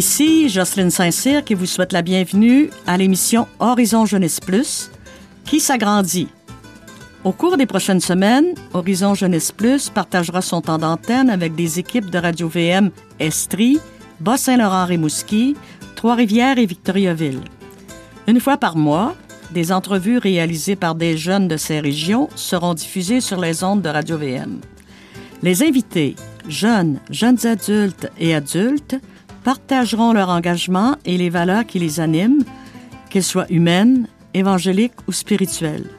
Ici Jocelyne Saint-Cyr qui vous souhaite la bienvenue à l'émission Horizon Jeunesse Plus qui s'agrandit. Au cours des prochaines semaines, Horizon Jeunesse Plus partagera son temps d'antenne avec des équipes de Radio-VM Estrie, Bas-Saint-Laurent-Rimouski, Trois-Rivières et Victoriaville. Une fois par mois, des entrevues réalisées par des jeunes de ces régions seront diffusées sur les ondes de Radio-VM. Les invités, jeunes, jeunes adultes et adultes, partageront leur engagement et les valeurs qui les animent, qu'elles soient humaines, évangéliques ou spirituelles.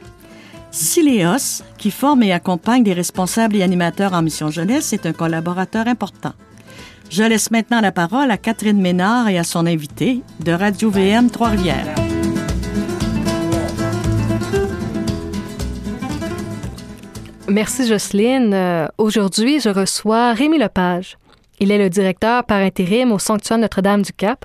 Siléos, qui forme et accompagne des responsables et animateurs en mission jeunesse, est un collaborateur important. Je laisse maintenant la parole à Catherine Ménard et à son invité de Radio VM Trois-Rivières. Merci Jocelyne. Euh, aujourd'hui, je reçois Rémi Lepage. Il est le directeur par intérim au Sanctuaire Notre-Dame-du-Cap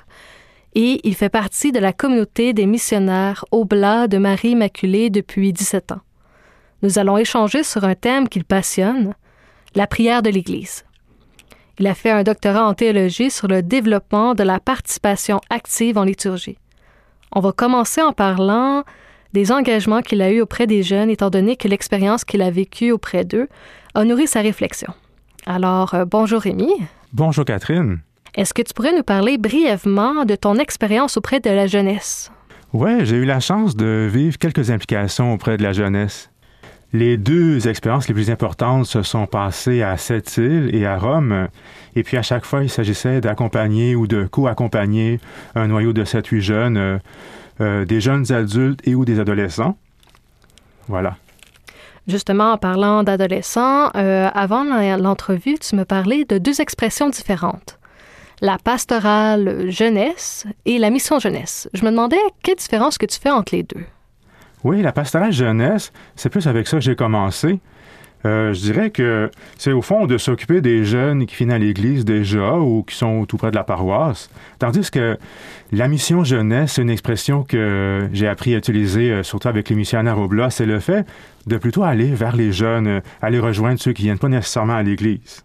et il fait partie de la communauté des missionnaires Oblats de Marie Immaculée depuis 17 ans. Nous allons échanger sur un thème qu'il passionne, la prière de l'Église. Il a fait un doctorat en théologie sur le développement de la participation active en liturgie. On va commencer en parlant des engagements qu'il a eus auprès des jeunes, étant donné que l'expérience qu'il a vécue auprès d'eux a nourri sa réflexion. Alors, euh, bonjour Rémi. Bonjour Catherine. Est-ce que tu pourrais nous parler brièvement de ton expérience auprès de la jeunesse? Oui, j'ai eu la chance de vivre quelques implications auprès de la jeunesse. Les deux expériences les plus importantes se sont passées à Sept-Îles et à Rome. Et puis à chaque fois, il s'agissait d'accompagner ou de co-accompagner un noyau de 7-8 jeunes, euh, euh, des jeunes adultes et ou des adolescents. Voilà. Justement, en parlant d'adolescents, euh, avant l'entrevue, tu me parlais de deux expressions différentes. La pastorale jeunesse et la mission jeunesse. Je me demandais quelle différence que tu fais entre les deux. Oui, la pastorale jeunesse, c'est plus avec ça que j'ai commencé. Euh, je dirais que c'est au fond de s'occuper des jeunes qui viennent à l'église déjà ou qui sont tout près de la paroisse. Tandis que la mission jeunesse, c'est une expression que j'ai appris à utiliser euh, surtout avec les missionnaires au c'est le fait de plutôt aller vers les jeunes, euh, aller rejoindre ceux qui viennent pas nécessairement à l'église.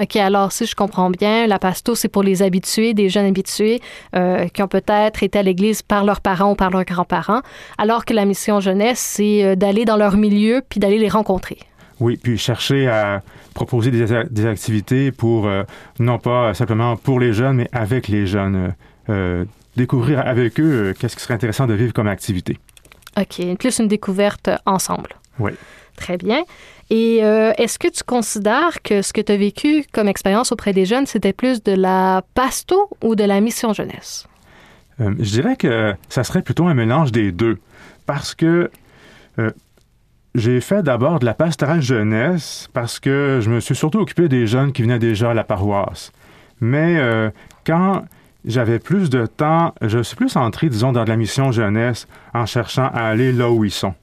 OK, alors si je comprends bien, la pasto, c'est pour les habitués, des jeunes habitués qui ont peut-être été à l'église par leurs parents ou par leurs grands-parents, alors que la mission jeunesse, c'est d'aller dans leur milieu puis d'aller les rencontrer. Oui, puis chercher à proposer des, activités pour, euh, non pas simplement pour les jeunes, mais avec les jeunes. Euh, euh, découvrir avec eux qu'est-ce qui serait intéressant de vivre comme activité. OK, plus une découverte ensemble. Oui. Très bien. Et est-ce que tu considères que ce que tu as vécu comme expérience auprès des jeunes, c'était plus de la pasto ou de la mission jeunesse? je dirais que ça serait plutôt un mélange des deux. Parce que j'ai fait d'abord de la pastorale jeunesse parce que je me suis surtout occupé des jeunes qui venaient déjà à la paroisse. Mais euh, quand j'avais plus de temps, je suis plus entré, disons, dans de la mission jeunesse en cherchant à aller là où ils sont.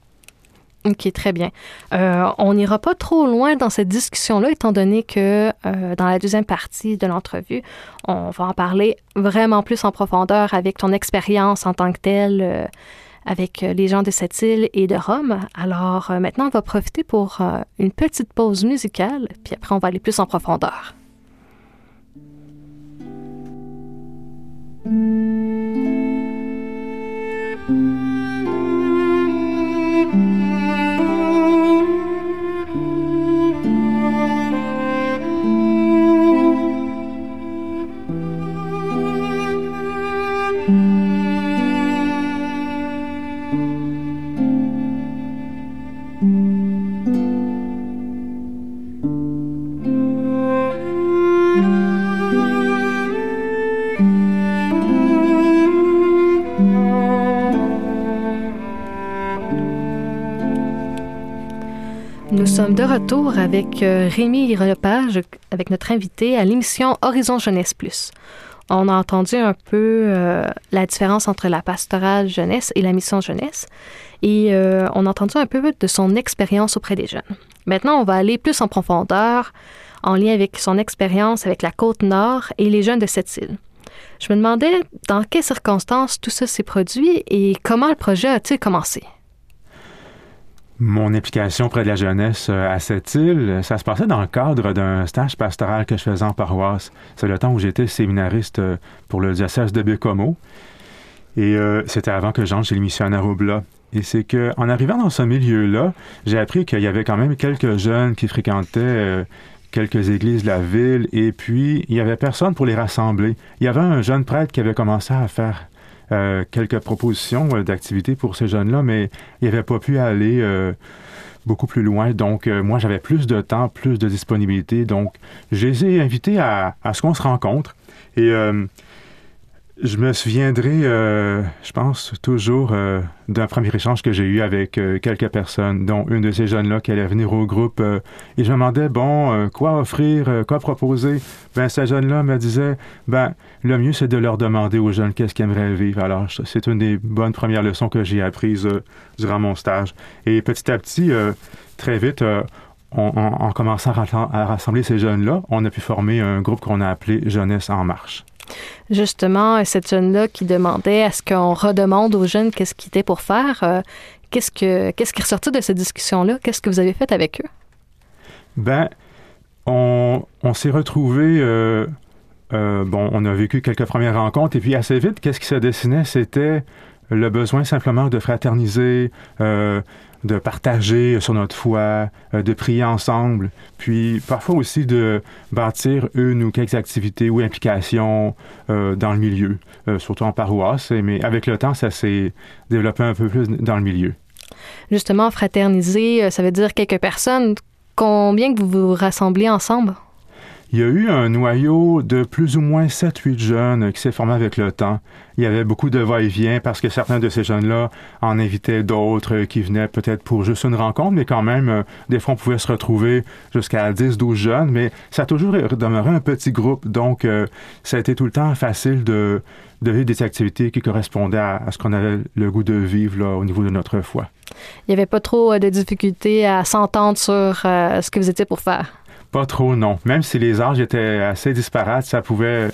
OK, très bien. Euh, on n'ira pas trop loin dans cette discussion-là, étant donné que euh, dans la deuxième partie de l'entrevue, on va en parler vraiment plus en profondeur avec ton expérience en tant que telle avec euh, les gens de cette île et de Rome. Alors euh, maintenant, on va profiter pour euh, une petite pause musicale, puis après, on va aller plus en profondeur. Retour avec euh, Rémi Lepage, avec notre invité à l'émission Horizon Jeunesse Plus. On a entendu un peu euh, la différence entre la pastorale jeunesse et la mission jeunesse et euh, on a entendu un peu de son expérience auprès des jeunes. Maintenant, on va aller plus en profondeur en lien avec son expérience avec la côte nord et les jeunes de cette île. Je me demandais dans quelles circonstances tout ça s'est produit et comment le projet a-t-il commencé? Mon implication près de la jeunesse euh, à cette île, ça se passait dans le cadre d'un stage pastoral que je faisais en paroisse. C'est le temps où j'étais séminariste euh, pour le diocèse de Bécomo. Et c'était avant que j'entre chez les missionnaires au. Et c'est que en arrivant dans ce milieu-là, j'ai appris qu'il y avait quand même quelques jeunes qui fréquentaient quelques églises de la ville, et puis il y avait personne pour les rassembler. Il y avait un jeune prêtre qui avait commencé à faire euh, quelques propositions euh, d'activités pour ces jeunes-là, mais il n'avait pas pu aller euh, beaucoup plus loin. Donc, moi, j'avais plus de temps, plus de disponibilité. Donc, je les ai invités à, à ce qu'on se rencontre. Et je me souviendrai, euh, je pense, toujours euh, d'un premier échange que j'ai eu avec euh, quelques personnes, dont une de ces jeunes-là qui allait venir au groupe. et je me demandais, bon, quoi offrir, quoi proposer? Ben, ces jeunes-là me disaient, ben, le mieux, c'est de leur demander aux jeunes qu'est-ce qu'ils aimeraient vivre. Alors, c'est une des bonnes premières leçons que j'ai apprises durant mon stage. Et petit à petit, très vite, en commençant à rassembler ces jeunes-là, on a pu former un groupe qu'on a appelé Jeunesse en marche justement cette jeune-là qui demandait à ce qu'on redemande aux jeunes qu'est-ce qu'ils étaient pour faire. Euh, qu'est-ce, que, qu'est-ce qui est ressorti de cette discussion-là? Qu'est-ce que vous avez fait avec eux? Ben, on, s'est retrouvés. Euh, euh, bon, on a vécu quelques premières rencontres et puis assez vite, qu'est-ce qui se dessinait? C'était le besoin simplement de fraterniser, de partager sur notre foi, euh, de prier ensemble, puis parfois aussi de bâtir une ou quelques activités ou implications euh, dans le milieu, euh, surtout en paroisse, mais avec le temps, ça s'est développé un peu plus dans le milieu. Justement, fraterniser, ça veut dire quelques personnes. Combien que vous vous rassemblez ensemble? Il y a eu un noyau de plus ou moins 7-8 jeunes qui s'est formé avec le temps. Il y avait beaucoup de va-et-vient parce que certains de ces jeunes-là en invitaient d'autres qui venaient peut-être pour juste une rencontre, mais quand même, euh, des fois, on pouvait se retrouver jusqu'à 10-12 jeunes, mais ça a toujours demeuré un petit groupe. Donc, euh, ça a été tout le temps facile de, vivre des activités qui correspondaient à, ce qu'on avait le goût de vivre au niveau de notre foi. Il n'y avait pas trop euh, de difficultés à s'entendre sur ce que vous étiez pour faire. Pas trop, non. Même si les âges étaient assez disparates, ça pouvait.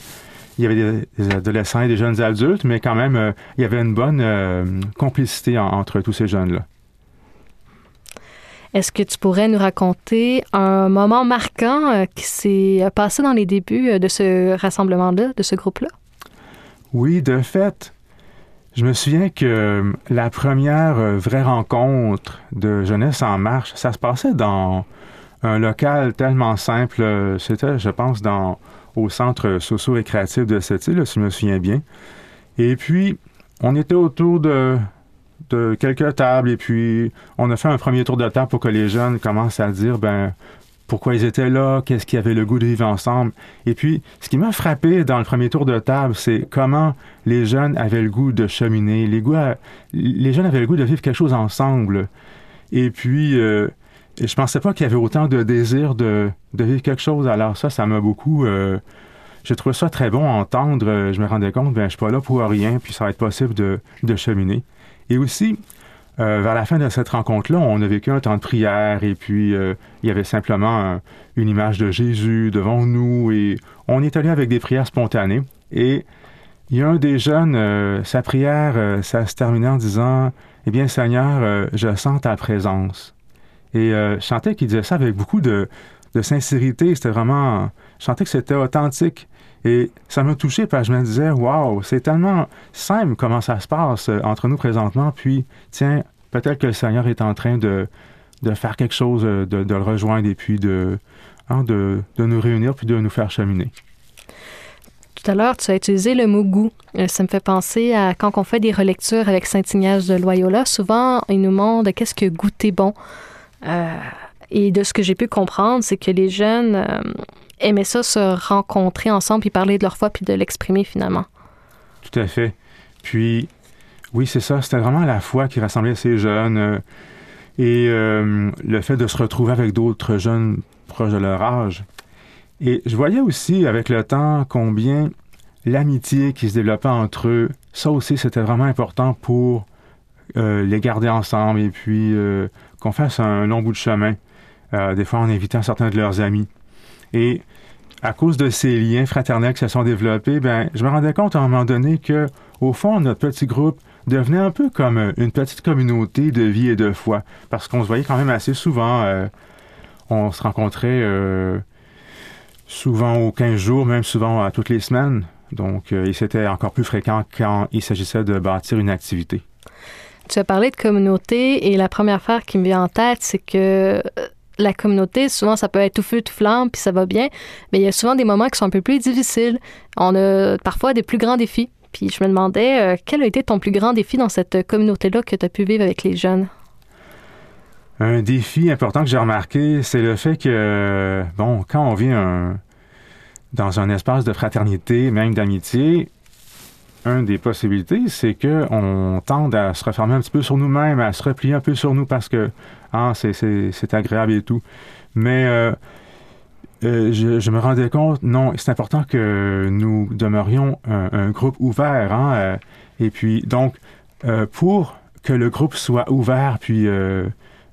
Il y avait des, adolescents et des jeunes adultes, mais quand même, euh, il y avait une bonne euh, complicité entre tous ces jeunes-là. Est-ce que tu pourrais nous raconter un moment marquant euh, qui s'est passé dans les débuts de ce rassemblement-là, de ce groupe-là? Oui, de fait, je me souviens que la première vraie rencontre de Jeunesse en marche, ça se passait dans un local tellement simple. Euh, c'était, je pense, dans, au centre socio-récréatif de cette île, si je me souviens bien. Et puis, on était autour de, quelques tables et puis on a fait un premier tour de table pour que les jeunes commencent à dire, ben, pourquoi ils étaient là, qu'est-ce qu'ils avaient le goût de vivre ensemble. Et puis, ce qui m'a frappé dans le premier tour de table, c'est comment les jeunes avaient le goût de cheminer, les jeunes avaient le goût de vivre quelque chose ensemble. Et puis, euh, et je pensais pas qu'il y avait autant de désir de, de vivre quelque chose. Alors ça, ça m'a beaucoup... Euh, j'ai ça très bon à entendre. Je me rendais compte, ben je suis pas là pour rien, puis ça va être possible de, de cheminer. Et aussi, euh, vers la fin de cette rencontre-là, on a vécu un temps de prière et puis euh, il y avait simplement une image de Jésus devant nous et on est allé avec des prières spontanées. Et il y a un des jeunes, sa prière, ça se terminait en disant, Eh bien Seigneur, je sens ta présence. Et euh, je sentais qu'il disait ça avec beaucoup de, sincérité. C'était vraiment. Je sentais que c'était authentique. Et ça m'a touché parce que je me disais, waouh, c'est tellement simple comment ça se passe euh, entre nous présentement. Puis, tiens, peut-être que le Seigneur est en train de, faire quelque chose, euh, de, le rejoindre et puis hein, de, de, nous réunir puis de nous faire cheminer. Tout à l'heure, tu as utilisé le mot goût. Ça me fait penser à quand on fait des relectures avec Saint-Ignace de Loyola. Souvent, il nous montre qu'est-ce que goûter bon. Euh, et de ce que j'ai pu comprendre, c'est que les jeunes euh, aimaient ça se rencontrer ensemble puis parler de leur foi puis de l'exprimer finalement. Tout à fait. Puis, oui, c'est ça. C'était vraiment la foi qui rassemblait ces jeunes. Euh, et le fait de se retrouver avec d'autres jeunes proches de leur âge. Et je voyais aussi avec le temps combien l'amitié qui se développait entre eux, ça aussi c'était vraiment important pour les garder ensemble et puis qu'on fasse un long bout de chemin, euh, des fois en invitant certains de leurs amis. Et à cause de ces liens fraternels qui se sont développés, ben, je me rendais compte à un moment donné que, au fond, notre petit groupe devenait un peu comme une petite communauté de vie et de foi, parce qu'on se voyait quand même assez souvent. on se rencontrait souvent aux 15 jours, même souvent à toutes les semaines. Donc, et c'était encore plus fréquent quand il s'agissait de bâtir une activité. Tu as parlé de communauté et la première affaire qui me vient en tête, c'est que la communauté, souvent, ça peut être tout feu, tout flamme, puis ça va bien, mais il y a souvent des moments qui sont un peu plus difficiles. On a parfois des plus grands défis. Puis je me demandais, euh, quel a été ton plus grand défi dans cette communauté-là que tu as pu vivre avec les jeunes? Un défi important que j'ai remarqué, c'est le fait que, bon, quand on vit dans un espace de fraternité, même d'amitié, une des possibilités, c'est qu'on tende à se refermer un petit peu sur nous-mêmes, à se replier un peu sur nous parce que ah, c'est agréable et tout. Mais euh, euh, je, me rendais compte, non, c'est important que nous demeurions un, groupe ouvert. Hein, euh, et puis, donc, pour que le groupe soit ouvert, puis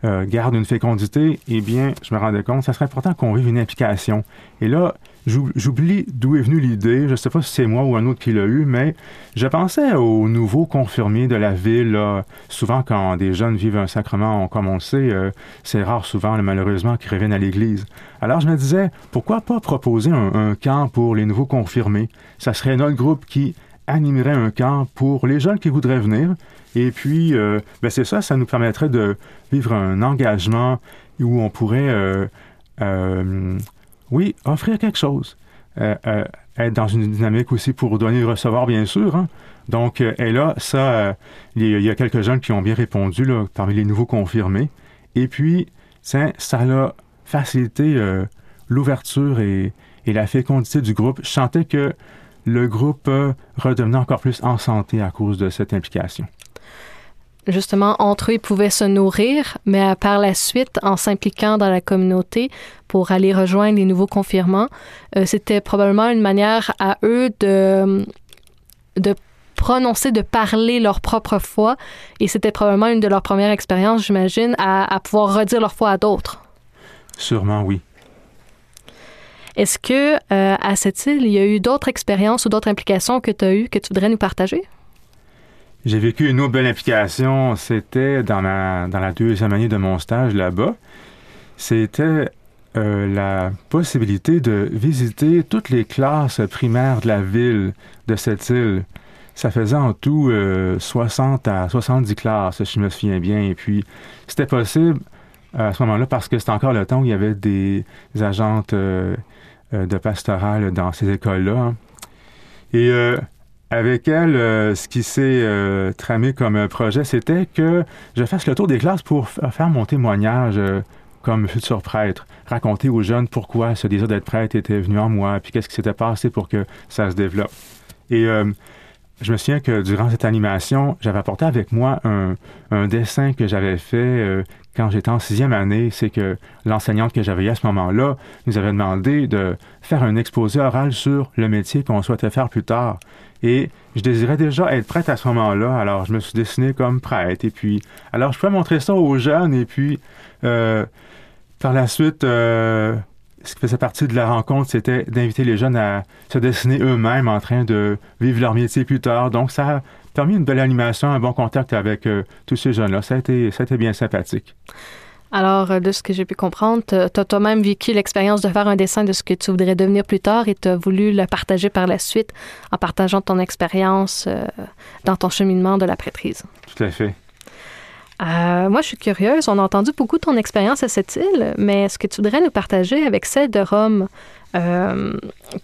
garde une fécondité, eh bien, je me rendais compte, ça serait important qu'on vive une implication. Et là, J'oublie d'où est venue l'idée. Je ne sais pas si c'est moi ou un autre qui l'a eu, mais je pensais aux nouveaux confirmés de la ville. Souvent, quand des jeunes vivent un sacrement, comme on le sait, euh, c'est rare souvent, malheureusement, qu'ils reviennent à l'église. Alors, je me disais, pourquoi pas proposer un, camp pour les nouveaux confirmés? Ça serait notre groupe qui animerait un camp pour les jeunes qui voudraient venir. Et puis, euh, ben c'est ça, ça nous permettrait de vivre un engagement où on pourrait euh, oui, offrir quelque chose. Euh, euh, être dans une dynamique aussi pour donner et recevoir, bien sûr. Hein. Donc, euh, et là, ça, il y, a quelques jeunes qui ont bien répondu là, parmi les nouveaux confirmés. Et puis, ça, ça a facilité l'ouverture et, et, la fécondité du groupe. Je sentais que le groupe redevenait encore plus en santé à cause de cette implication justement, entre eux, ils pouvaient se nourrir, mais par la suite, en s'impliquant dans la communauté pour aller rejoindre les nouveaux confirmants, euh, c'était probablement une manière à eux de, de prononcer, de parler leur propre foi. Et c'était probablement une de leurs premières expériences, j'imagine, à, pouvoir redire leur foi à d'autres. Sûrement, oui. Est-ce que euh, à cette île, il y a eu d'autres expériences ou d'autres implications que tu as eues que tu voudrais nous partager? J'ai vécu une autre belle implication, c'était dans, dans la deuxième année de mon stage là-bas. C'était euh, la possibilité de visiter toutes les classes primaires de la ville de cette île. Ça faisait en tout 60 euh, à 70 classes, si je me souviens bien. Et puis, c'était possible à ce moment-là parce que c'était encore le temps où il y avait des, agentes euh, de pastoral dans ces écoles-là. Hein. Et avec elle, euh, ce qui s'est euh, tramé comme projet, c'était que je fasse le tour des classes pour faire mon témoignage euh, comme futur prêtre, raconter aux jeunes pourquoi ce désir d'être prêtre était venu en moi, puis qu'est-ce qui s'était passé pour que ça se développe. Et je me souviens que durant cette animation, j'avais apporté avec moi un, un dessin que j'avais fait quand j'étais en sixième année. C'est que l'enseignante que j'avais à ce moment-là nous avait demandé de faire un exposé oral sur le métier qu'on souhaitait faire plus tard. Et je désirais déjà être prête à ce moment-là. Alors, je me suis dessiné comme prête. Et puis, alors, je pouvais montrer ça aux jeunes. Et puis, euh, par la suite, euh, ce qui faisait partie de la rencontre, c'était d'inviter les jeunes à se dessiner eux-mêmes en train de vivre leur métier plus tard. Donc, ça a permis une belle animation, un bon contact avec euh, tous ces jeunes-là. Ça, ça a été bien sympathique. Alors, euh, de ce que j'ai pu comprendre, tu as toi-même vécu l'expérience de faire un dessin de ce que tu voudrais devenir plus tard et tu as voulu le partager par la suite en partageant ton expérience euh, dans ton cheminement de la prêtrise. Tout à fait. Euh, moi, je suis curieuse. On a entendu beaucoup ton expérience à cette île, mais est-ce que tu voudrais nous partager avec celle de Rome?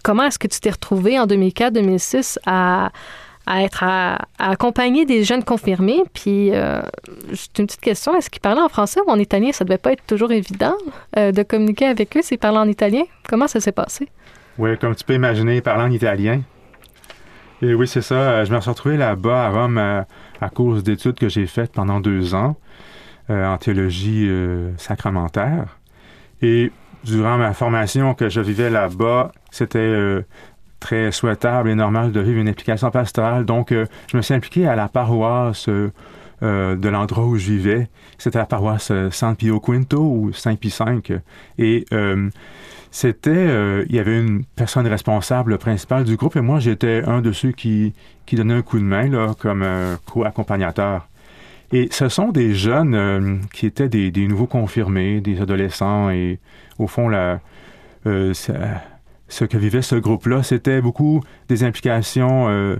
comment est-ce que tu t'es retrouvé en 2004-2006 à à être à, accompagner des jeunes confirmés. Puis, euh, juste une petite question, est-ce qu'ils parlaient en français ou en italien? Ça devait pas être toujours évident euh, de communiquer avec eux s'ils parlaient en italien. Comment ça s'est passé? Oui, comme tu peux imaginer, ils parlaient en italien. Et oui, c'est ça. Euh, je me suis retrouvé là-bas à Rome à, cause d'études que j'ai faites pendant deux ans en théologie sacramentaire. Et durant ma formation que je vivais là-bas, c'était très souhaitable et normal de vivre une implication pastorale. Donc, euh, je me suis impliqué à la paroisse euh, de l'endroit où je vivais. C'était la paroisse San Pio Quinto ou Saint Pie V. Et c'était, il y avait une personne responsable principale du groupe et moi j'étais un de ceux qui, qui donnait un coup de main là, comme co-accompagnateur. Et ce sont des jeunes qui étaient des, des, nouveaux confirmés, des adolescents et au fond la, ce que vivait ce groupe-là, c'était beaucoup des implications euh,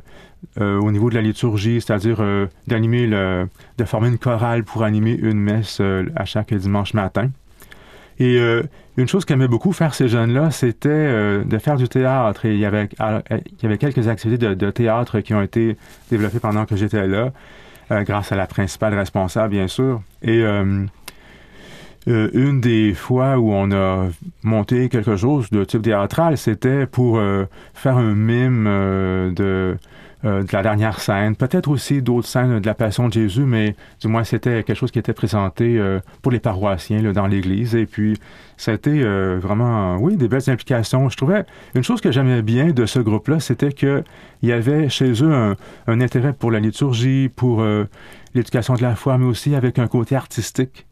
euh, au niveau de la liturgie, c'est-à-dire euh, d'animer le, de former une chorale pour animer une messe à chaque dimanche matin. Et une chose qu'aimaient beaucoup faire ces jeunes-là, c'était de faire du théâtre. Et il y avait, avait quelques activités de, de, théâtre qui ont été développées pendant que j'étais là, grâce à la principale responsable, bien sûr. Et euh, une des fois où on a monté quelque chose de type théâtral, c'était pour euh, faire un mime euh, de, la dernière scène, peut-être aussi d'autres scènes de la Passion de Jésus, mais du moins c'était quelque chose qui était présenté pour les paroissiens là, dans l'Église. Et puis, c'était vraiment, oui, des belles implications. Je trouvais une chose que j'aimais bien de ce groupe-là, c'était qu'il y avait chez eux un, intérêt pour la liturgie, pour l'éducation de la foi, mais aussi avec un côté artistique.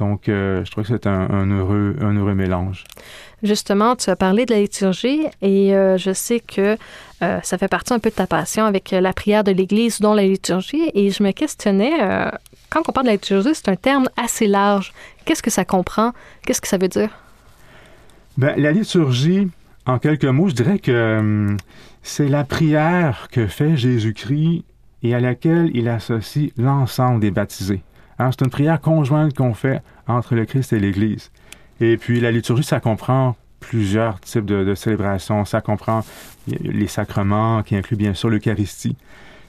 Donc, euh, je trouve que c'est un, heureux, un heureux mélange. Justement, tu as parlé de la liturgie et euh, je sais que euh, ça fait partie un peu de ta passion avec la prière de l'Église, dont la liturgie. Et je me questionnais, quand on parle de la liturgie, c'est un terme assez large. Qu'est-ce que ça comprend? Qu'est-ce que ça veut dire? Bien, la liturgie, en quelques mots, je dirais que hum, c'est la prière que fait Jésus-Christ et à laquelle il associe l'ensemble des baptisés. Hein, c'est une prière conjointe qu'on fait entre le Christ et l'Église. Et puis la liturgie, ça comprend plusieurs types de, célébrations. Ça comprend les sacrements, qui incluent bien sûr l'Eucharistie.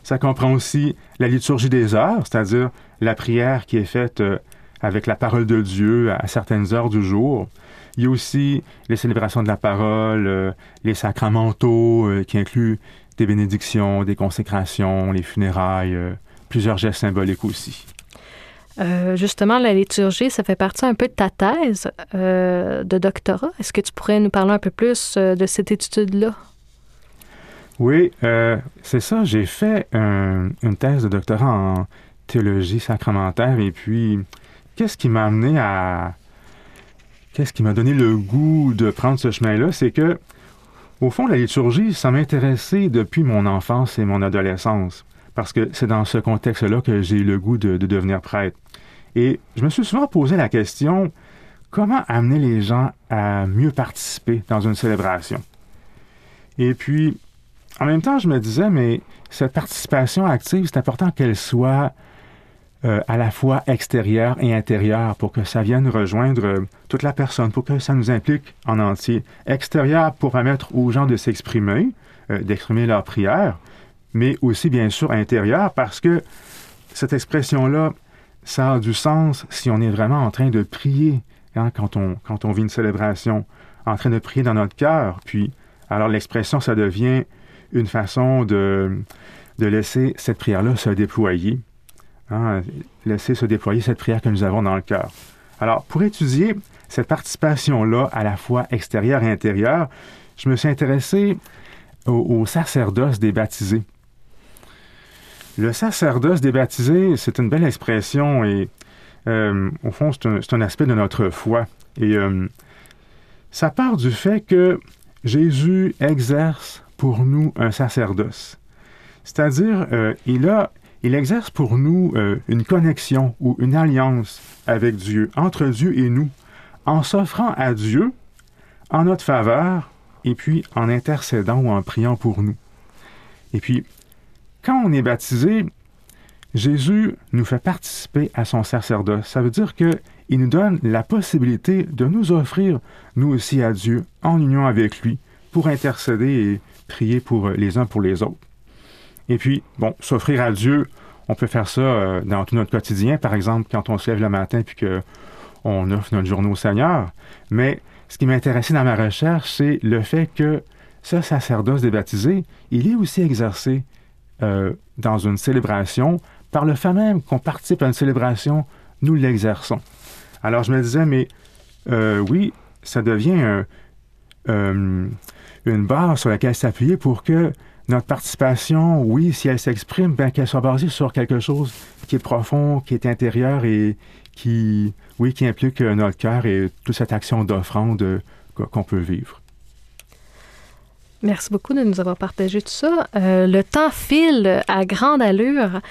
Ça comprend aussi la liturgie des heures, c'est-à-dire la prière qui est faite euh, avec la parole de Dieu à certaines heures du jour. Il y a aussi les célébrations de la parole, euh, les sacramentaux, euh, qui incluent des bénédictions, des consécrations, les funérailles, plusieurs gestes symboliques aussi. Euh, justement, la liturgie, ça fait partie un peu de ta thèse euh, de doctorat. Est-ce que tu pourrais nous parler un peu plus euh, de cette étude-là? Oui, c'est ça. J'ai fait une thèse de doctorat en théologie sacramentaire et puis qu'est-ce qui m'a amené à... Qu'est-ce qui m'a donné le goût de prendre ce chemin-là? C'est que, au fond, la liturgie, ça m'intéressait depuis mon enfance et mon adolescence parce que c'est dans ce contexte-là que j'ai eu le goût de, devenir prêtre. Et je me suis souvent posé la question, comment amener les gens à mieux participer dans une célébration? Et puis, en même temps, je me disais, mais cette participation active, c'est important qu'elle soit euh, à la fois extérieure et intérieure pour que ça vienne rejoindre euh, toute la personne, pour que ça nous implique en entier. Extérieure pour permettre aux gens de s'exprimer, euh, d'exprimer leur prière, mais aussi bien sûr intérieur, parce que cette expression-là, ça a du sens si on est vraiment en train de prier hein, quand, on, quand on vit une célébration, en train de prier dans notre cœur. Puis, alors l'expression, ça devient une façon de, de laisser cette prière-là se déployer, hein, laisser se déployer cette prière que nous avons dans le cœur. Alors, pour étudier cette participation-là à la fois extérieure et intérieure, je me suis intéressé au, au sacerdoce des baptisés. Le sacerdoce des baptisés, c'est une belle expression et euh, au fond, c'est un, aspect de notre foi. Et euh, ça part du fait que Jésus exerce pour nous un sacerdoce. C'est-à-dire, euh, il, il exerce pour nous une connexion ou une alliance avec Dieu, entre Dieu et nous, en s'offrant à Dieu en notre faveur et puis en intercédant ou en priant pour nous. Et puis, quand on est baptisé, Jésus nous fait participer à son sacerdoce. Ça veut dire qu'il nous donne la possibilité de nous offrir, nous aussi, à Dieu, en union avec lui, pour intercéder et prier pour les uns pour les autres. Et puis, bon, s'offrir à Dieu, on peut faire ça euh, dans tout notre quotidien, par exemple, quand on se lève le matin puis qu'on offre notre journée au Seigneur. Mais ce qui m'intéressait dans ma recherche, c'est le fait que ce sacerdoce des baptisés, il est aussi exercé euh, dans une célébration, par le fait même qu'on participe à une célébration, nous l'exerçons. Alors je me disais, mais euh, oui, ça devient euh, une base sur laquelle s'appuyer pour que notre participation, oui, si elle s'exprime, bien qu'elle soit basée sur quelque chose qui est profond, qui est intérieur et qui, oui, qui implique notre cœur et toute cette action d'offrande qu'on peut vivre. Merci beaucoup de nous avoir partagé tout ça. Euh, le temps file à grande allure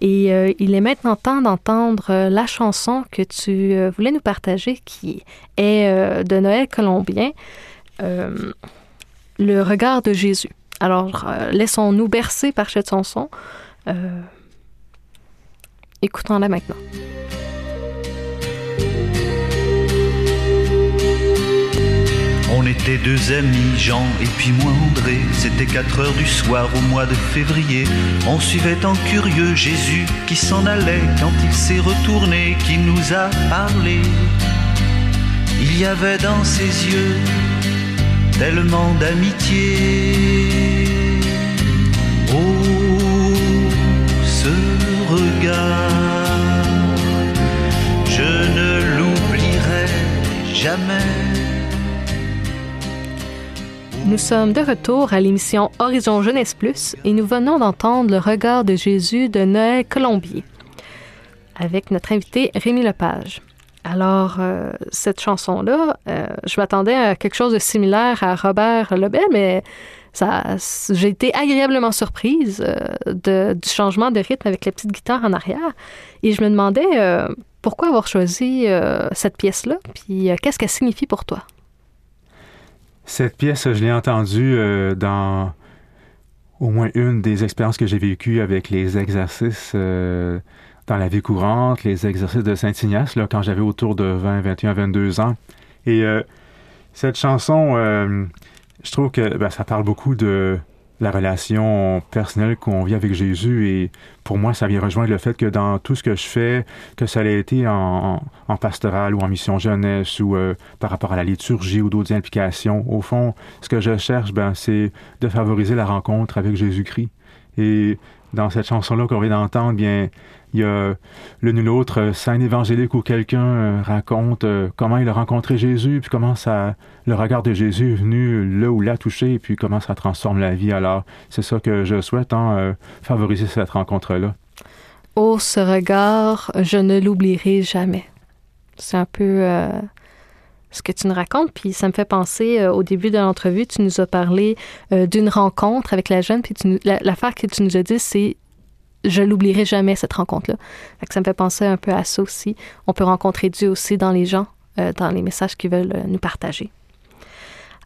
et euh, il est maintenant temps d'entendre euh, la chanson que tu voulais nous partager qui est de Noël colombien, Le regard de Jésus. Alors, laissons-nous bercer par cette chanson. Écoutons-la maintenant. On était deux amis, Jean et puis moi André. C'était 4 heures du soir au mois de février. On suivait en curieux Jésus qui s'en allait quand il s'est retourné, qui nous a parlé. Il y avait dans ses yeux tellement d'amitié. Oh, ce regard, je ne l'oublierai jamais. Nous sommes de retour à l'émission Horizon Jeunesse Plus et nous venons d'entendre le regard de Jésus de Noël Colombier avec notre invité Rémi Lepage. Alors, euh, cette chanson-là, euh, je m'attendais à quelque chose de similaire à Robert Lebel, mais j'ai été agréablement surprise euh, du changement de rythme avec la petite guitare en arrière. Et je me demandais pourquoi avoir choisi cette pièce-là, puis qu'est-ce qu'elle signifie pour toi? Cette pièce, je l'ai entendue euh, dans au moins une des expériences que j'ai vécues avec les exercices euh, dans la vie courante, les exercices de Saint-Ignace, quand j'avais autour de 20, 21, 22 ans. Et euh, cette chanson, je trouve que ben, ça parle beaucoup de la relation personnelle qu'on vit avec Jésus. Et pour moi, ça vient rejoindre le fait que dans tout ce que je fais, que ça ait été en, en pastoral ou en mission jeunesse ou euh, par rapport à la liturgie ou d'autres implications, au fond, ce que je cherche, ben, c'est de favoriser la rencontre avec Jésus-Christ. Et dans cette chanson-là qu'on vient d'entendre, bien, il y a l'une ou l'autre euh, scène évangélique où quelqu'un euh, raconte euh, comment il a rencontré Jésus, puis comment ça, le regard de Jésus est venu là où l'a touché, puis comment ça transforme la vie. Alors, c'est ça que je souhaite, hein, favoriser cette rencontre-là. Oh, ce regard, je ne l'oublierai jamais. C'est un peu ce que tu nous racontes, puis ça me fait penser, au début de l'entrevue, tu nous as parlé d'une rencontre avec la jeune, puis l'affaire que tu nous as dit, c'est je l'oublierai jamais, cette rencontre-là. Ça me fait penser un peu à ça aussi. On peut rencontrer Dieu aussi dans les gens, euh, dans les messages qu'ils veulent euh, nous partager.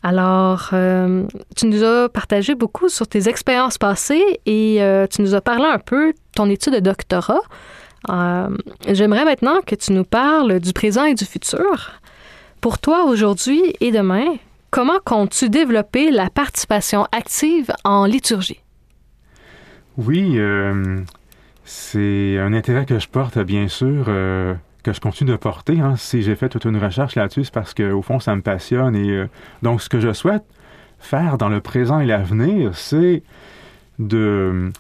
Alors, euh, tu nous as partagé beaucoup sur tes expériences passées et tu nous as parlé un peu de ton étude de doctorat. J'aimerais maintenant que tu nous parles du présent et du futur. Pour toi, aujourd'hui et demain, comment comptes-tu développer la participation active en liturgie? Oui, euh, c'est un intérêt que je porte, bien sûr, euh, que je continue de porter. Hein. Si j'ai fait toute une recherche là-dessus, c'est parce qu'au fond, ça me passionne. Et euh, donc, ce que je souhaite faire dans le présent et l'avenir, c'est de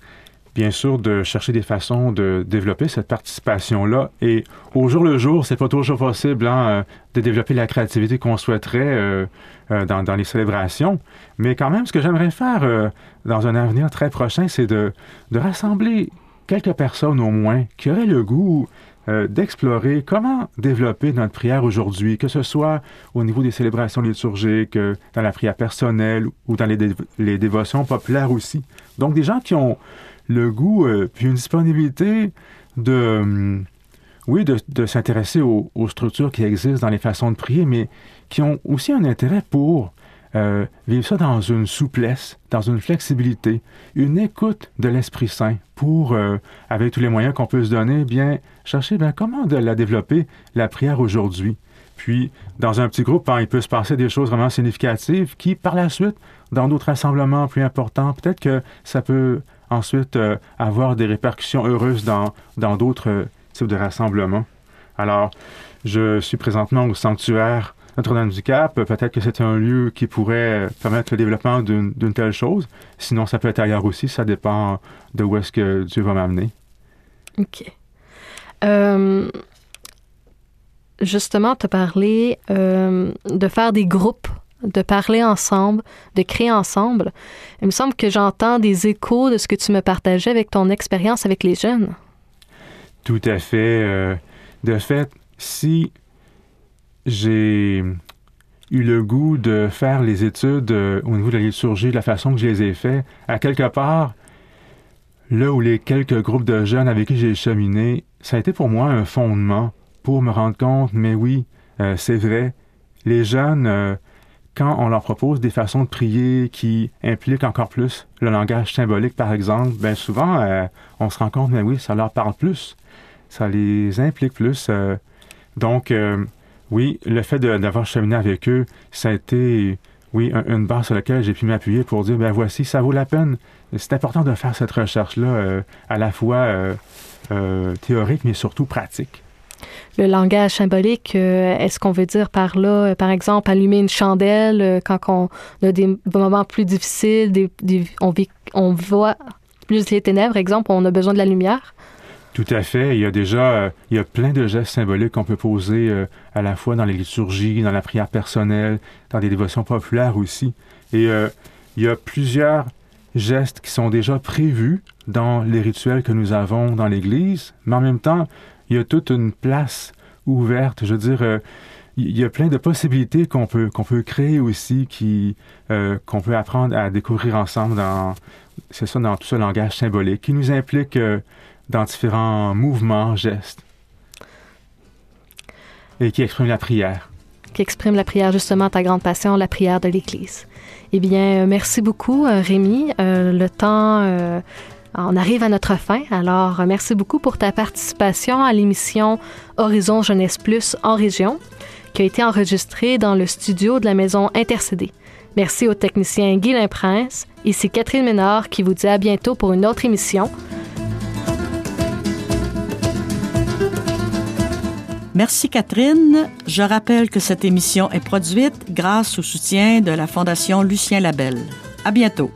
bien sûr, de chercher des façons de développer cette participation-là. Et au jour le jour, c'est pas toujours possible hein, euh, de développer la créativité qu'on souhaiterait euh, euh, dans, les célébrations. Mais quand même, ce que j'aimerais faire dans un avenir très prochain, c'est de, de, rassembler quelques personnes au moins qui auraient le goût d'explorer comment développer notre prière aujourd'hui, que ce soit au niveau des célébrations liturgiques, dans la prière personnelle ou dans les, les dévotions populaires aussi. Donc des gens qui ont le goût euh, puis une disponibilité de, hum, oui, de, s'intéresser aux, structures qui existent dans les façons de prier, mais qui ont aussi un intérêt pour euh, vivre ça dans une souplesse, dans une flexibilité, une écoute de l'Esprit Saint pour, euh, avec tous les moyens qu'on peut se donner, bien chercher bien, comment de la développer, la prière aujourd'hui. Puis, dans un petit groupe, hein, il peut se passer des choses vraiment significatives qui, par la suite, dans d'autres rassemblements plus importants, peut-être que ça peut ensuite euh, avoir des répercussions heureuses dans, d'autres types de rassemblements. Alors, je suis présentement au sanctuaire Notre-Dame-du-Cap. Peut-être que c'est un lieu qui pourrait permettre le développement d'une telle chose. Sinon, ça peut être ailleurs aussi. Ça dépend de où est-ce que Dieu va m'amener. OK. Euh, justement, tu as parlé de faire des groupes de parler ensemble, de créer ensemble. Il me semble que j'entends des échos de ce que tu me partageais avec ton expérience avec les jeunes. Tout à fait. Euh, de fait, si j'ai eu le goût de faire les études euh, au niveau de la liturgie de la façon que je les ai fait, à quelque part, là où les quelques groupes de jeunes avec qui j'ai cheminé, ça a été pour moi un fondement pour me rendre compte, mais oui, euh, c'est vrai, les jeunes, euh, quand on leur propose des façons de prier qui impliquent encore plus le langage symbolique, par exemple, bien souvent, on se rend compte, mais oui, ça leur parle plus, ça les implique plus. donc, oui, le fait d'avoir cheminé avec eux, ça a été, oui, une base sur laquelle j'ai pu m'appuyer pour dire, ben voici, ça vaut la peine. C'est important de faire cette recherche-là, à la fois théorique, mais surtout pratique le langage symbolique, euh, est-ce qu'on veut dire par là, euh, par exemple, allumer une chandelle euh, quand on a des moments plus difficiles, on, on voit plus les ténèbres, exemple, on a besoin de la lumière? Tout à fait. Il y a déjà il y a plein de gestes symboliques qu'on peut poser à la fois dans les liturgies, dans la prière personnelle, dans des dévotions populaires aussi. Et il y a plusieurs gestes qui sont déjà prévus dans les rituels que nous avons dans l'Église, mais en même temps, il y a toute une place ouverte. Je veux dire, euh, il y a plein de possibilités qu'on peut, qu'on peut créer aussi, euh, qu'on peut apprendre à découvrir ensemble dans, c'est ça, dans tout ce langage symbolique qui nous implique euh, dans différents mouvements, gestes et qui exprime la prière. Qui exprime la prière, justement, ta grande passion, la prière de l'Église. Eh bien, merci beaucoup, Rémi. le temps on arrive à notre fin, alors merci beaucoup pour ta participation à l'émission Horizon Jeunesse Plus en région, qui a été enregistrée dans le studio de la maison Intercédé. Merci au technicien Guy Prince. Ici Catherine Ménard qui vous dit à bientôt pour une autre émission. Merci Catherine. Je rappelle que cette émission est produite grâce au soutien de la Fondation Lucien Labelle. À bientôt.